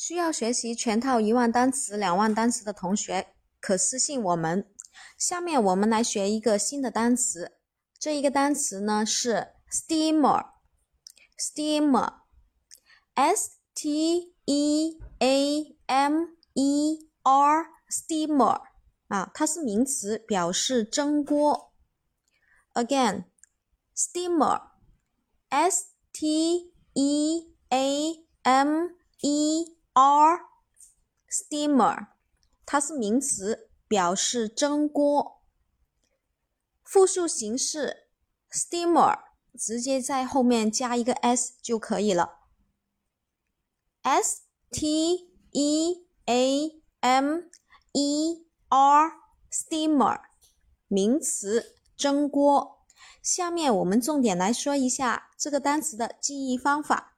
需要学习全套一万单词、两万单词的同学，可私信我们。下面我们来学一个新的单词，这一个单词呢是 steamer，steamer，s t e a m e r，steamer 啊，它是名词，表示蒸锅。Again，steamer，s t e a m e R steamer，它是名词，表示蒸锅。复数形式 steamer 直接在后面加一个 s 就可以了。S T E A M E R steamer 名词，蒸锅。下面我们重点来说一下这个单词的记忆方法。